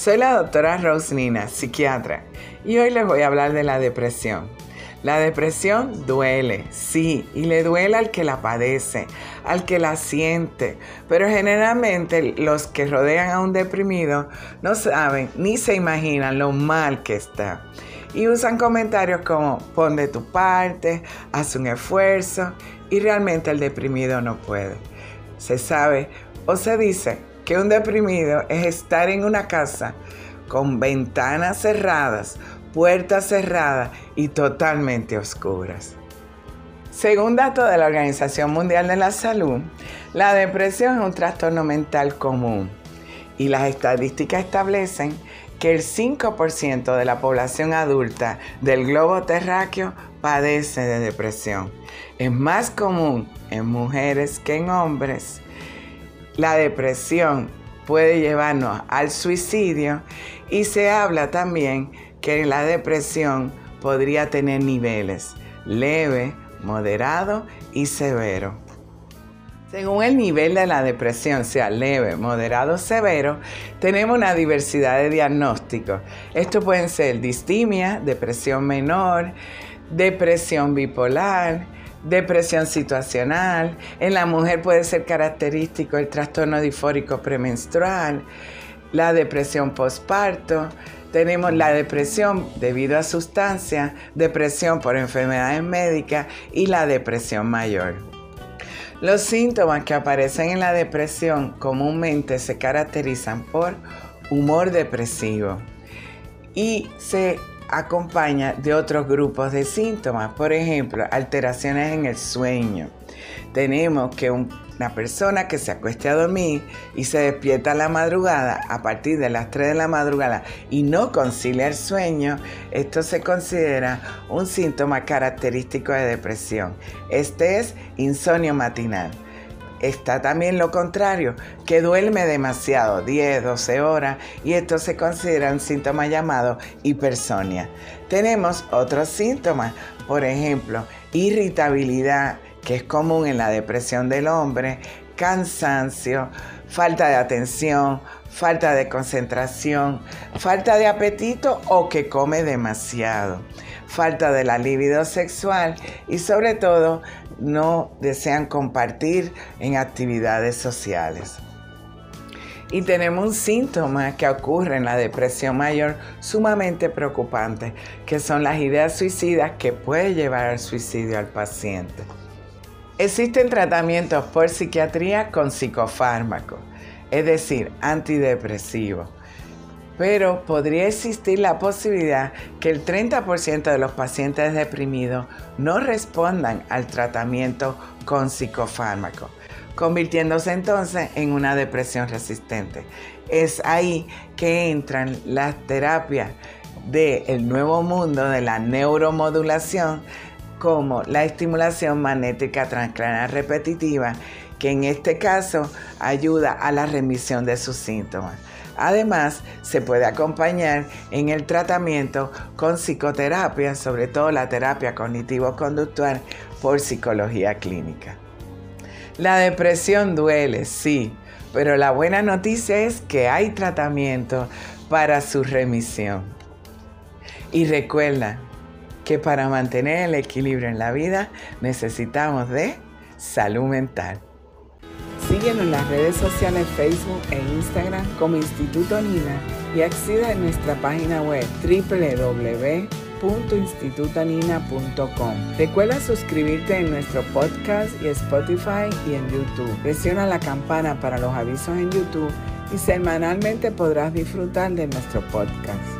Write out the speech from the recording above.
Soy la doctora Roslina, psiquiatra, y hoy les voy a hablar de la depresión. La depresión duele, sí, y le duele al que la padece, al que la siente, pero generalmente los que rodean a un deprimido no saben ni se imaginan lo mal que está. Y usan comentarios como pon de tu parte, haz un esfuerzo, y realmente el deprimido no puede. Se sabe o se dice que un deprimido es estar en una casa con ventanas cerradas puertas cerradas y totalmente oscuras. Según datos de la Organización Mundial de la Salud, la depresión es un trastorno mental común y las estadísticas establecen que el 5% de la población adulta del globo terráqueo padece de depresión. Es más común en mujeres que en hombres. La depresión puede llevarnos al suicidio y se habla también que la depresión podría tener niveles leve, moderado y severo. Según el nivel de la depresión, sea leve, moderado o severo, tenemos una diversidad de diagnósticos. Esto pueden ser distimia, depresión menor, depresión bipolar, depresión situacional. En la mujer puede ser característico el trastorno difórico premenstrual, la depresión postparto, tenemos la depresión debido a sustancia, depresión por enfermedades médicas y la depresión mayor. Los síntomas que aparecen en la depresión comúnmente se caracterizan por humor depresivo y se acompaña de otros grupos de síntomas, por ejemplo, alteraciones en el sueño. Tenemos que un la persona que se acueste a dormir y se despierta a la madrugada a partir de las 3 de la madrugada y no concilia el sueño, esto se considera un síntoma característico de depresión. Este es insomnio matinal. Está también lo contrario, que duerme demasiado, 10, 12 horas, y esto se considera un síntoma llamado hipersonia. Tenemos otros síntomas, por ejemplo, irritabilidad, que es común en la depresión del hombre, cansancio, falta de atención, falta de concentración, falta de apetito o que come demasiado, falta de la libido sexual y sobre todo no desean compartir en actividades sociales. Y tenemos un síntoma que ocurre en la depresión mayor sumamente preocupante, que son las ideas suicidas que puede llevar al suicidio al paciente. Existen tratamientos por psiquiatría con psicofármacos, es decir, antidepresivos. Pero podría existir la posibilidad que el 30% de los pacientes deprimidos no respondan al tratamiento con psicofármacos, convirtiéndose entonces en una depresión resistente. Es ahí que entran las terapias del nuevo mundo de la neuromodulación como la estimulación magnética transcranial repetitiva, que en este caso ayuda a la remisión de sus síntomas. Además, se puede acompañar en el tratamiento con psicoterapia, sobre todo la terapia cognitivo-conductual por psicología clínica. La depresión duele, sí, pero la buena noticia es que hay tratamiento para su remisión. Y recuerda, que para mantener el equilibrio en la vida necesitamos de salud mental. Síguenos en las redes sociales Facebook e Instagram como Instituto Nina y acceda a nuestra página web www.institutonina.com. Recuerda suscribirte en nuestro podcast y Spotify y en YouTube. Presiona la campana para los avisos en YouTube y semanalmente podrás disfrutar de nuestro podcast.